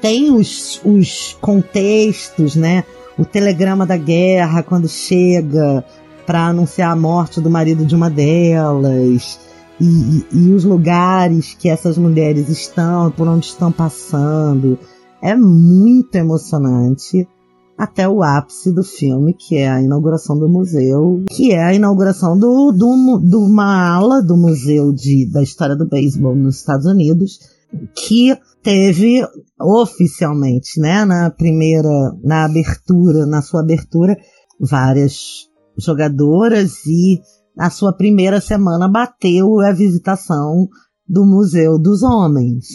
Tem os, os contextos, né? O telegrama da guerra quando chega para anunciar a morte do marido de uma delas e, e, e, os lugares que essas mulheres estão, por onde estão passando. É muito emocionante. Até o ápice do filme, que é a inauguração do museu, que é a inauguração do, do, de uma ala do Museu de, da História do Beisebol nos Estados Unidos, que teve oficialmente, né, na primeira, na abertura, na sua abertura, várias jogadoras e na sua primeira semana bateu a visitação do Museu dos Homens.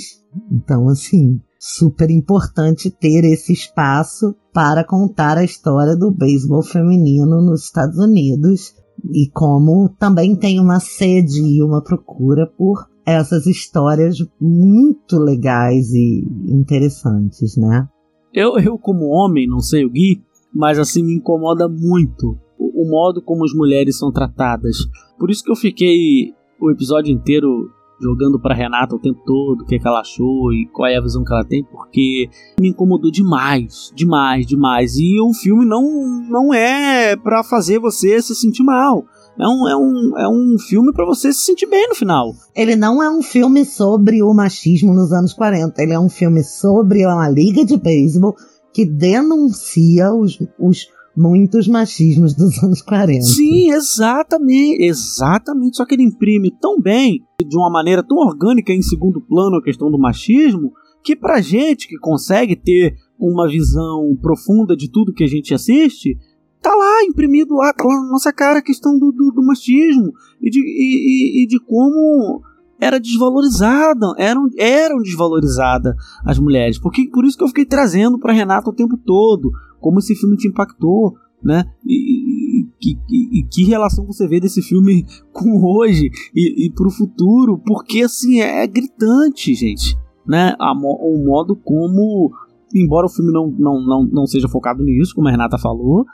Então, assim, super importante ter esse espaço para contar a história do beisebol feminino nos Estados Unidos e como também tem uma sede e uma procura por essas histórias muito legais e interessantes, né? Eu, eu como homem, não sei o Gui, mas assim me incomoda muito o, modo como as mulheres são tratadas. Por isso que eu fiquei o episódio inteiro jogando para Renata o tempo todo, o que, é que ela achou e qual é a visão que ela tem, porque me incomodou demais, demais, demais. E o filme não, não é para fazer você se sentir mal. É um, é um, é um filme para você se sentir bem no final. Ele não é um filme sobre o machismo nos anos 40. Ele é um filme sobre uma liga de beisebol que denuncia os, os muitos machismos dos anos 40. Sim, exatamente, exatamente. Só que ele imprime tão bem, de uma maneira tão orgânica em segundo plano a questão do machismo, que pra gente que consegue ter uma visão profunda de tudo que a gente assiste, tá lá imprimido lá, tá lá na nossa cara a questão do, do, do machismo e de, e, e, e de como era desvalorizada, eram, eram desvalorizadas as mulheres. Porque por isso que eu fiquei trazendo para Renata o tempo todo, como esse filme te impactou, né? E, e, e, e, que relação você vê desse filme com hoje e, e pro futuro, porque assim é, é gritante, gente, né? A, o modo como, embora o filme não, não, não, não seja focado nisso, como a Renata falou,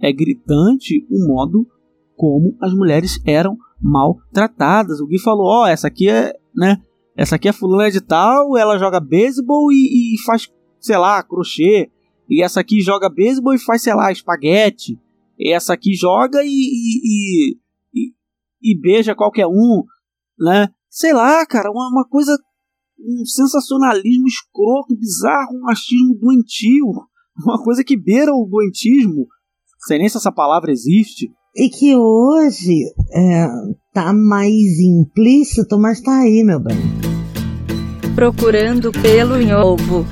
é gritante o modo como as mulheres eram maltratadas. O Gui falou: Ó, oh, essa aqui é, né? Essa aqui é fulana de tal, ela joga beisebol e, e faz, sei lá, crochê. E essa aqui joga beisebol e faz, sei lá, espaguete. E essa aqui joga e, e, e, e beija qualquer um, né? Sei lá, cara, uma, uma coisa. Um sensacionalismo escroto, bizarro, um machismo doentio. Uma coisa que beira o doentismo. Sei nem se essa palavra existe. E que hoje é, tá mais implícito, mas tá aí, meu bem. Procurando pelo em ovo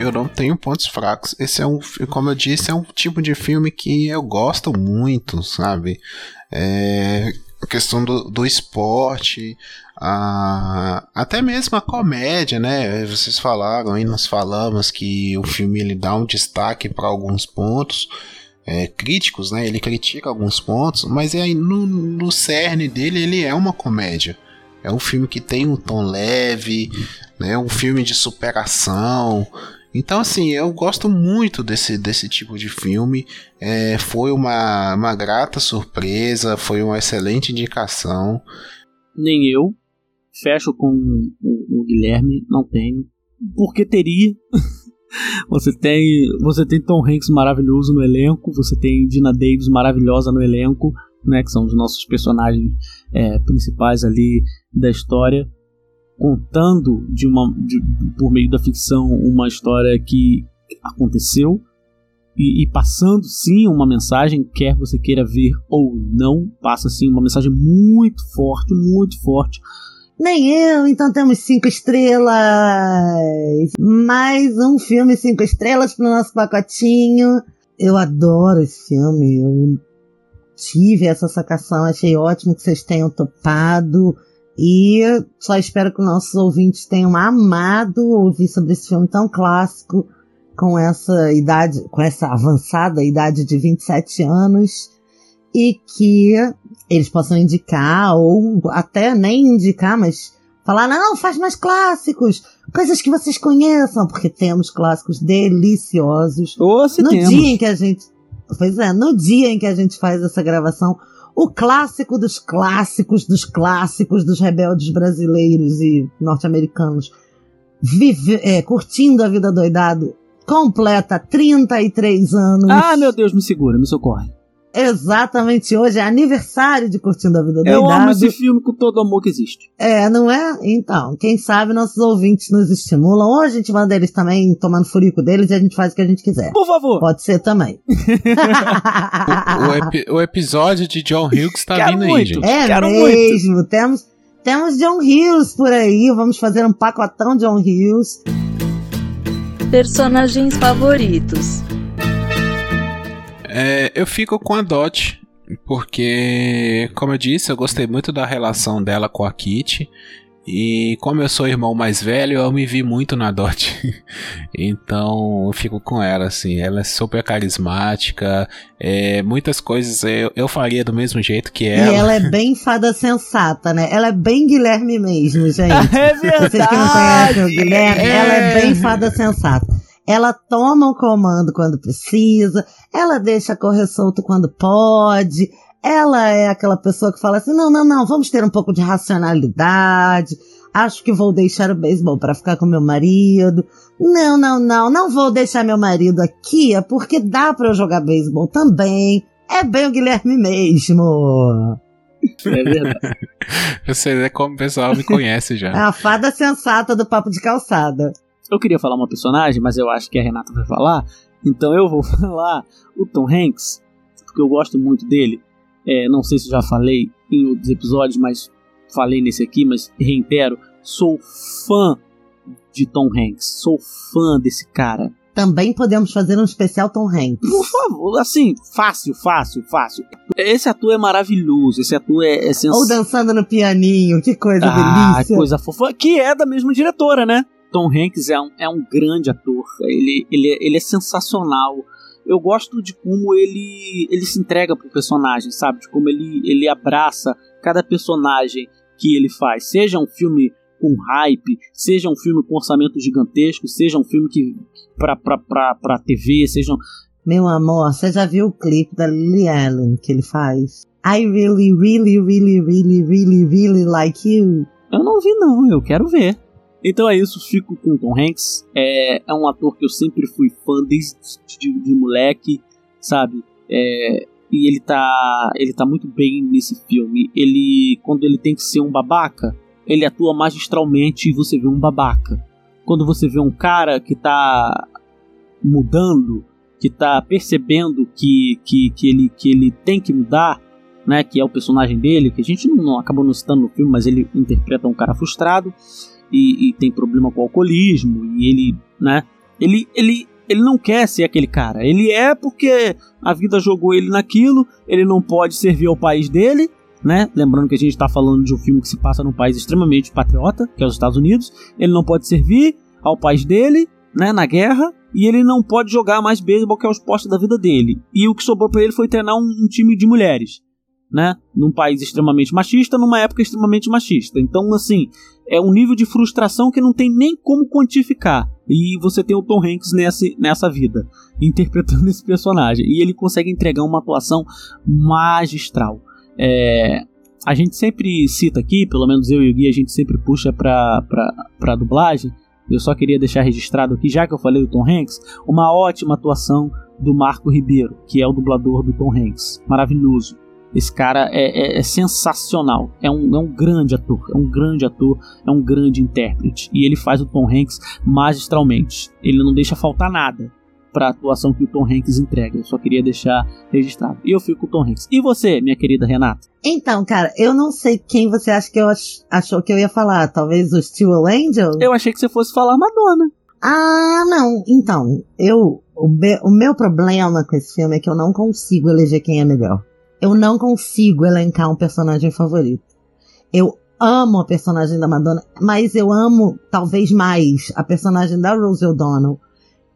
eu não tenho pontos fracos. Esse é um, como eu disse, é um tipo de filme que eu gosto muito, sabe? É, a questão do, do esporte, a, até mesmo a comédia, né? Vocês falaram e nós falamos que o filme ele dá um destaque para alguns pontos. É, críticos, né? Ele critica alguns pontos, mas é no, no cerne dele ele é uma comédia. É um filme que tem um tom leve, né? Um filme de superação. Então, assim, eu gosto muito desse, desse tipo de filme. É, foi uma, uma grata surpresa, foi uma excelente indicação. Nem eu. Fecho com o, o Guilherme, não tenho. Porque teria. você tem você tem Tom Hanks maravilhoso no elenco, você tem Dina Davis maravilhosa no elenco, né, que são os nossos personagens é, principais ali da história contando de uma, de, por meio da ficção uma história que aconteceu e, e, passando sim uma mensagem, quer você queira ver ou não, passa sim uma mensagem muito forte, muito forte. Nem eu, então temos cinco estrelas. Mais um filme cinco estrelas pro nosso pacotinho. Eu adoro esse filme. Eu tive essa sacação, achei ótimo que vocês tenham topado. E só espero que nossos ouvintes tenham amado ouvir sobre esse filme tão clássico, com essa idade, com essa avançada idade de 27 anos e que eles possam indicar ou até nem indicar, mas falar não, faz mais clássicos, coisas que vocês conheçam, porque temos clássicos deliciosos. Ou se no temos. dia em que a gente, pois é, no dia em que a gente faz essa gravação, o clássico dos clássicos dos clássicos dos rebeldes brasileiros e norte-americanos, vive, é, curtindo a vida doidado, completa 33 anos. Ah, meu Deus, me segura, me socorre. Exatamente hoje é aniversário de Curtindo a Vida Eu amo Doidado. esse filme com todo o amor que existe. É, não é? Então, quem sabe nossos ouvintes nos estimulam, ou a gente manda eles também tomando furico deles e a gente faz o que a gente quiser. Por favor. Pode ser também. O, epi- o episódio de John Hughes tá Quero vindo aí, muito. gente. É Quero mesmo. Temos, temos John Hughes por aí. Vamos fazer um pacotão John Hughes. Personagens favoritos. É, eu fico com a Dot, porque, como eu disse, eu gostei muito da relação dela com a Kitty. E como eu sou o irmão mais velho, eu me vi muito na Dot. então eu fico com ela, assim. Ela é super carismática. é, muitas coisas eu, eu faria do mesmo jeito que E ela. ela é bem fada sensata, né? Ela é bem Guilherme mesmo, gente. É Vocês que não conhecem o Guilherme, ela é bem fada sensata. Ela toma o comando quando precisa, ela deixa correr solto quando pode, ela é aquela pessoa que fala assim: não, não, não, vamos ter um pouco de racionalidade. Acho que vou deixar o beisebol para ficar com meu marido. Não, não, não, não vou deixar meu marido aqui, é porque dá para eu jogar beisebol também. É bem o Guilherme mesmo. É verdade. Você vê como o pessoal me conhece É já. a fada sensata do papo de calçada. Eu queria falar uma personagem, mas eu acho que a Renata vai falar. Então eu vou falar o Tom Hanks, porque eu gosto muito dele. É, não sei se já falei em outros episódios, mas falei nesse aqui, mas reitero. Sou fã de Tom Hanks. Sou fã desse cara. Também podemos fazer um especial Tom Hanks. Por favor, assim, fácil, fácil, fácil. Esse ator é maravilhoso, esse ator é, é Ou sensacional. dançando no pianinho, que coisa Ah, delícia. coisa fofa. Que é da mesma diretora, né? Tom Hanks é um, é um grande ator. Ele, ele, é- ele é sensacional. Eu gosto de como ele, ele se entrega pro personagem, sabe? De como ele, ele abraça cada personagem que ele faz. Seja um filme com hype, seja um filme com orçamento gigantesco, seja um filme que pra, pra, pra, pra TV, seja um... Meu amor, você já viu o clipe da Lily Allen que ele faz? I really, really, really, really, really, really like you. Eu não vi não, eu quero ver. Então é isso, fico com Tom Hanks. É, é um ator que eu sempre fui fã desde de, de moleque, sabe? É, e ele tá, ele tá muito bem nesse filme. Ele, quando ele tem que ser um babaca, ele atua magistralmente e você vê um babaca. Quando você vê um cara que tá mudando, que tá percebendo que, que, que, ele, que ele tem que mudar, né? Que é o personagem dele, que a gente não, não acabou não citando no filme, mas ele interpreta um cara frustrado e, e tem problema com o alcoolismo e ele, né? Ele, ele, ele não quer ser aquele cara. Ele é porque a vida jogou ele naquilo. Ele não pode servir ao país dele, né? Lembrando que a gente está falando de um filme que se passa num país extremamente patriota, que é os Estados Unidos. Ele não pode servir ao país dele, né? Na guerra. E ele não pode jogar mais beisebol, que é o esporte da vida dele. E o que sobrou para ele foi treinar um, um time de mulheres, né? Num país extremamente machista, numa época extremamente machista. Então, assim, é um nível de frustração que não tem nem como quantificar. E você tem o Tom Hanks nessa, nessa vida, interpretando esse personagem. E ele consegue entregar uma atuação magistral. É, a gente sempre cita aqui, pelo menos eu e o Gui, a gente sempre puxa pra, pra, pra dublagem. Eu só queria deixar registrado aqui, já que eu falei do Tom Hanks, uma ótima atuação do Marco Ribeiro, que é o dublador do Tom Hanks. Maravilhoso. Esse cara é, é- é sensacional. É um, é um grande ator. É um grande ator. É um grande intérprete. E ele faz o Tom Hanks magistralmente. Ele não deixa faltar nada para a atuação que o Tom Hanks entrega. Eu só queria deixar registrado. E eu fico com o Tom Hanks. E você, minha querida Renata? Então, cara, eu não sei quem você acha que eu ach- achou que eu ia falar. Talvez o Steel Angel? Eu achei que você fosse falar Madonna. Ah, não. Então, eu. O, o meu problema com esse filme é que eu não consigo eleger quem é melhor. Eu não consigo elencar um personagem favorito. Eu amo a personagem da Madonna, mas eu amo talvez mais a personagem da Rose O'Donnell.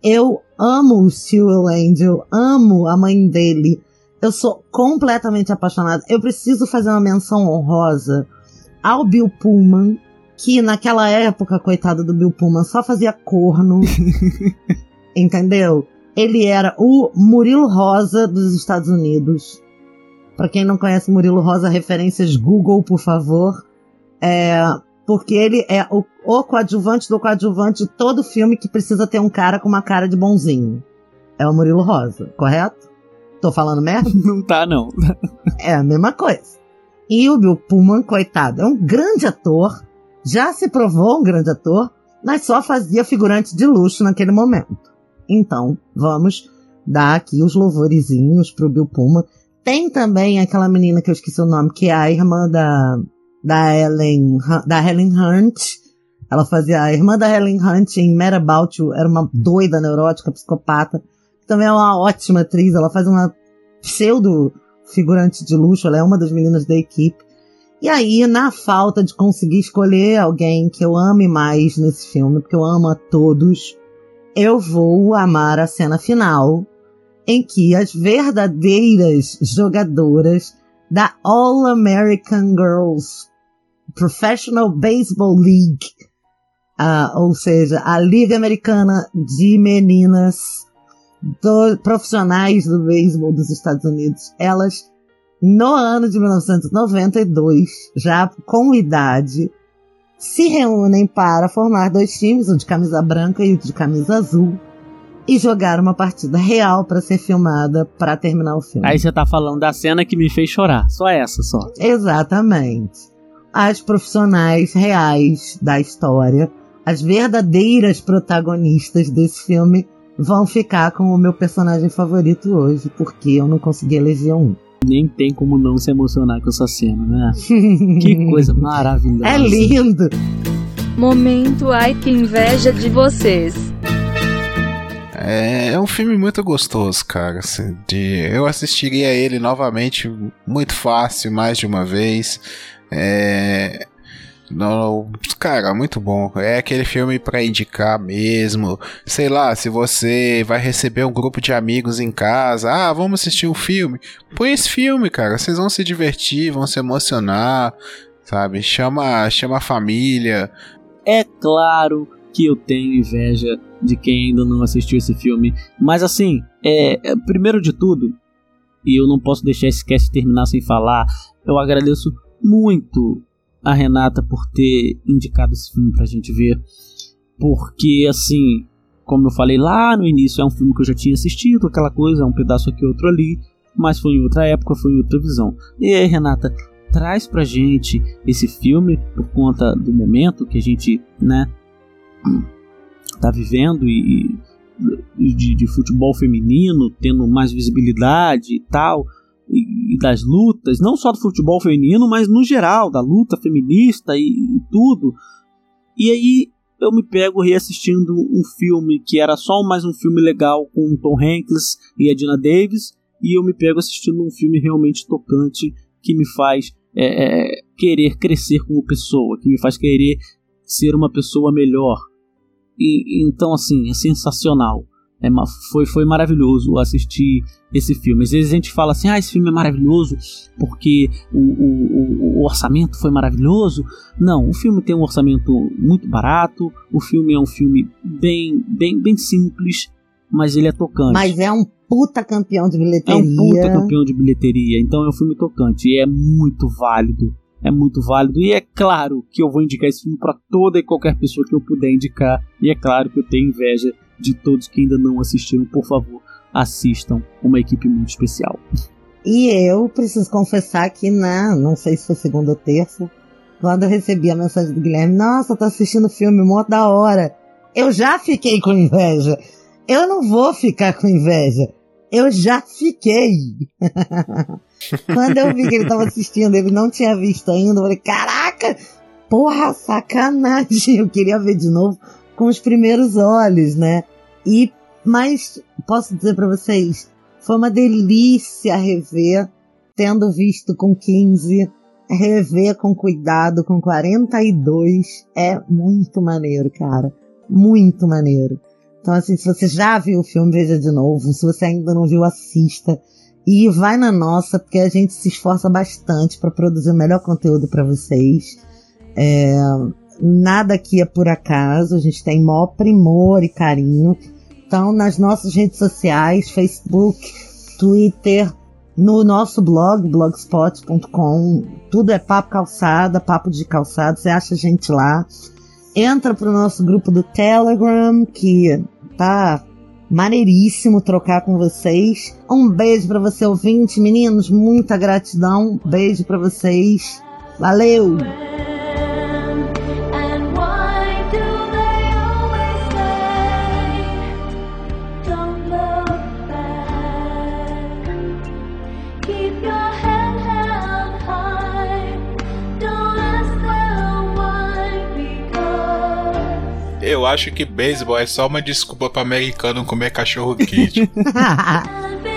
Eu amo o Steel Angel, amo a mãe dele. Eu sou completamente apaixonada. Eu preciso fazer uma menção honrosa ao Bill Pullman, que naquela época, coitado do Bill Pullman, só fazia corno. entendeu? Ele era o Murilo Rosa dos Estados Unidos. Para quem não conhece Murilo Rosa, referências Google, por favor. É, porque ele é o, o coadjuvante do coadjuvante de todo filme que precisa ter um cara com uma cara de bonzinho. É o Murilo Rosa, correto? Tô falando merda? Não tá, não. É a mesma coisa. E o Bill Pullman, coitado, é um grande ator, já se provou um grande ator, mas só fazia figurante de luxo naquele momento. Então, vamos dar aqui os louvorizinhos pro Bill Pullman. Tem também aquela menina que eu esqueci o nome, que é a irmã da, da Ellen, da Helen Hunt. Ela fazia a irmã da Helen Hunt em Mad About You, era uma doida neurótica, psicopata. Também é uma ótima atriz, ela faz uma pseudo figurante de luxo, ela é uma das meninas da equipe. E aí, na falta de conseguir escolher alguém que eu ame mais nesse filme, porque eu amo a todos, eu vou amar a cena final, em que as verdadeiras jogadoras da All American Girls Professional Baseball League, uh, ou seja, a Liga Americana de Meninas do, profissionais do beisebol dos Estados Unidos, elas no ano de 1992, já com idade, se reúnem para formar dois times, o de camisa branca e o de camisa azul, e jogar uma partida real para ser filmada para terminar o filme. Aí você tá falando da cena que me fez chorar. Só essa, só. Exatamente. As profissionais reais da história, as verdadeiras protagonistas desse filme, vão ficar com o meu personagem favorito hoje, porque eu não consegui eleger um. Nem tem como não se emocionar com essa cena, né? que coisa maravilhosa. É lindo! Momento ai que inveja de vocês. É, é um filme muito gostoso, cara. Assim, de, eu assistiria ele novamente muito fácil, mais de uma vez. É, não, cara, muito bom. É aquele filme para indicar mesmo. Sei lá, se você vai receber um grupo de amigos em casa, ah, vamos assistir um filme. Põe esse filme, cara. Vocês vão se divertir, vão se emocionar, sabe? Chama, chama a família. É claro que eu tenho inveja de quem ainda não assistiu esse filme. Mas assim, é, é, primeiro de tudo, e eu não posso deixar esse cast terminar sem falar, eu agradeço muito a Renata por ter indicado esse filme pra gente ver. Porque, assim, como eu falei lá no início, é um filme que eu já tinha assistido, aquela coisa, um pedaço aqui, outro ali, mas foi em outra época, foi em outra visão. E aí, Renata, traz pra gente esse filme por conta do momento que a gente, né, tá vivendo e, de, de, futebol feminino tendo mais visibilidade e tal e, e, das lutas não só do futebol feminino mas no geral da luta feminista e, e tudo. E aí eu me pego reassistindo um filme que era só mais um filme legal com Tom Hanks e a Dina Davis e eu me pego assistindo um filme realmente tocante que me faz é, é, querer crescer como pessoa, que me faz querer ser uma pessoa melhor, e, então, assim, é sensacional. É, foi, foi maravilhoso assistir esse filme. Às vezes a gente fala assim: ah, esse filme é maravilhoso porque o, o, o, orçamento foi maravilhoso. Não, o filme tem um orçamento muito barato. O filme é um filme bem, bem, bem simples, mas ele é tocante. Mas é um puta campeão de bilheteria. É um puta campeão de bilheteria. Então é um filme tocante e é muito válido é muito válido. E é claro que eu vou indicar esse filme para toda e qualquer pessoa que eu puder indicar. E é claro que eu tenho inveja de todos que ainda não assistiram. Por favor, assistam uma equipe muito especial. E eu preciso confessar que, na, não sei se foi segunda ou terça, quando eu recebi a mensagem do Guilherme, nossa, tô assistindo filme, mó da hora. Eu já fiquei com inveja. Eu não vou ficar com inveja. Eu já fiquei. Quando eu vi que ele tava assistindo, ele não tinha visto ainda, eu falei, caraca! Porra, sacanagem! Eu queria ver de novo com os primeiros olhos, né? E, mas, posso dizer para vocês, foi uma delícia rever, tendo visto com 15, rever com cuidado com 42, é muito maneiro, cara. Muito maneiro. Então, assim, se você já viu o filme, veja de novo. Se você ainda não viu, assista. E vai na nossa, porque a gente se esforça bastante para produzir o melhor conteúdo para vocês. É, nada aqui é por acaso, a gente tem maior primor e carinho. Então, nas nossas redes sociais, Facebook, Twitter, no nosso blog, blogspot.com, tudo é papo calçada, papo de calçado, você acha a gente lá. Entra pro nosso grupo do Telegram, que tá Maneiríssimo trocar com vocês. Um beijo para você, ouvinte. Meninos, muita gratidão. Beijo para vocês. Valeu! Eu acho que beisebol é só uma desculpa para americano comer cachorro quente.